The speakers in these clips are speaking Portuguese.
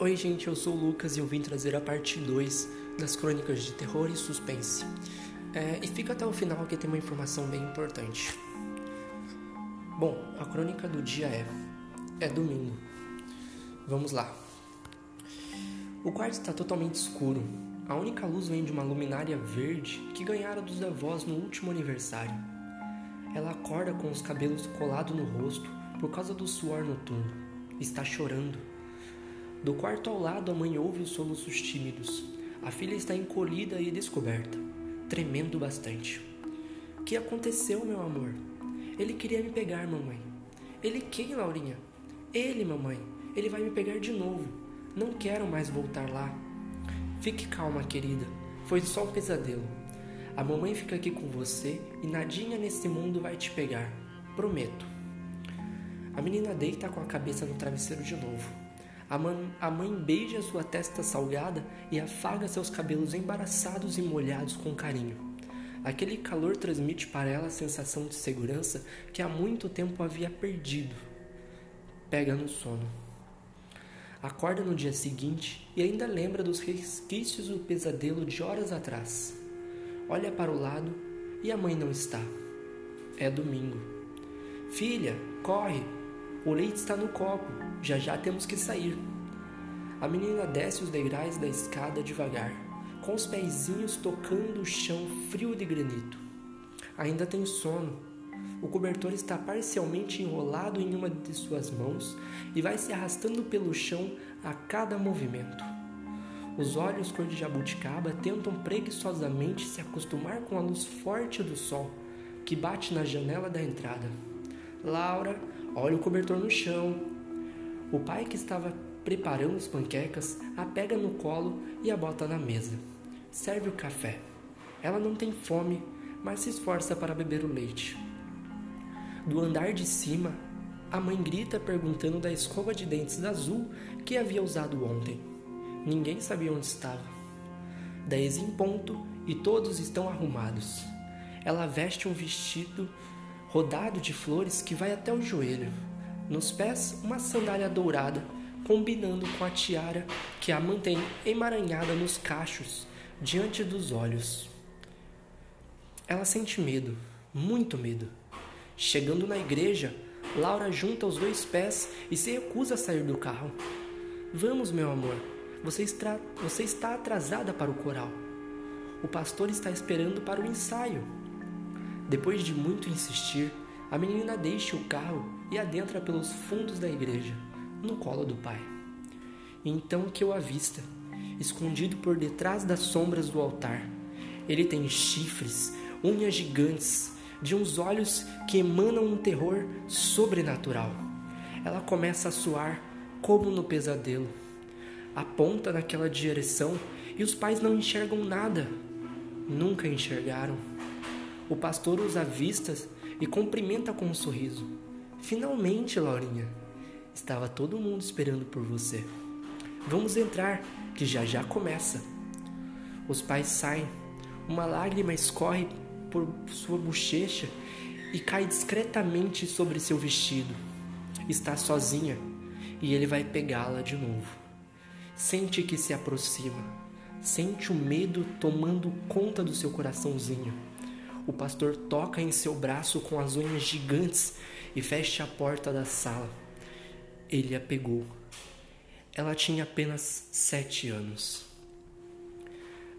Oi, gente, eu sou o Lucas e eu vim trazer a parte 2 das crônicas de terror e suspense. É, e fica até o final que tem uma informação bem importante. Bom, a crônica do dia é: é domingo. Vamos lá. O quarto está totalmente escuro. A única luz vem de uma luminária verde que ganhara dos avós no último aniversário. Ela acorda com os cabelos colados no rosto por causa do suor noturno. Está chorando. Do quarto ao lado, a mãe ouve os soluços tímidos. A filha está encolhida e descoberta, tremendo bastante. O que aconteceu, meu amor? Ele queria me pegar, mamãe. Ele quem, Laurinha? Ele, mamãe. Ele vai me pegar de novo. Não quero mais voltar lá. Fique calma, querida. Foi só um pesadelo. A mamãe fica aqui com você e nadinha nesse mundo vai te pegar. Prometo. A menina deita com a cabeça no travesseiro de novo. A mãe, a mãe beija sua testa salgada e afaga seus cabelos embaraçados e molhados com carinho. Aquele calor transmite para ela a sensação de segurança que há muito tempo havia perdido. Pega no sono. Acorda no dia seguinte e ainda lembra dos resquícios do pesadelo de horas atrás. Olha para o lado e a mãe não está. É domingo. Filha, corre! O leite está no copo. Já já temos que sair. A menina desce os degraus da escada devagar, com os pezinhos tocando o chão frio de granito. Ainda tem sono. O cobertor está parcialmente enrolado em uma de suas mãos e vai se arrastando pelo chão a cada movimento. Os olhos cor de jabuticaba tentam preguiçosamente se acostumar com a luz forte do sol que bate na janela da entrada. Laura olha o cobertor no chão. O pai que estava preparando as panquecas a pega no colo e a bota na mesa. Serve o café. Ela não tem fome, mas se esforça para beber o leite. Do andar de cima, a mãe grita perguntando da escova de dentes azul que havia usado ontem. Ninguém sabia onde estava. Dez em ponto e todos estão arrumados. Ela veste um vestido rodado de flores que vai até o joelho. Nos pés, uma sandália dourada, combinando com a tiara que a mantém emaranhada nos cachos, diante dos olhos. Ela sente medo, muito medo. Chegando na igreja, Laura junta os dois pés e se recusa a sair do carro. Vamos, meu amor, você está, você está atrasada para o coral. O pastor está esperando para o ensaio. Depois de muito insistir, a menina deixa o carro e adentra pelos fundos da igreja, no colo do pai. Então que eu avista, escondido por detrás das sombras do altar. Ele tem chifres, unhas gigantes, de uns olhos que emanam um terror sobrenatural. Ela começa a suar como no pesadelo. Aponta naquela direção e os pais não enxergam nada. Nunca enxergaram. O pastor os avista e cumprimenta com um sorriso. Finalmente, Laurinha. Estava todo mundo esperando por você. Vamos entrar, que já já começa. Os pais saem. Uma lágrima escorre por sua bochecha e cai discretamente sobre seu vestido. Está sozinha e ele vai pegá-la de novo. Sente que se aproxima. Sente o medo tomando conta do seu coraçãozinho. O pastor toca em seu braço com as unhas gigantes e fecha a porta da sala. Ele a pegou. Ela tinha apenas sete anos.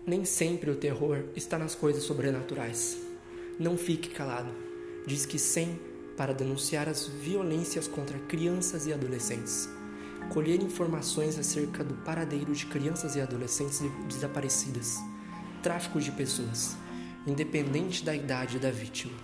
Nem sempre o terror está nas coisas sobrenaturais. Não fique calado. Diz que sim para denunciar as violências contra crianças e adolescentes. Colher informações acerca do paradeiro de crianças e adolescentes desaparecidas. Tráfico de pessoas independente da idade da vítima.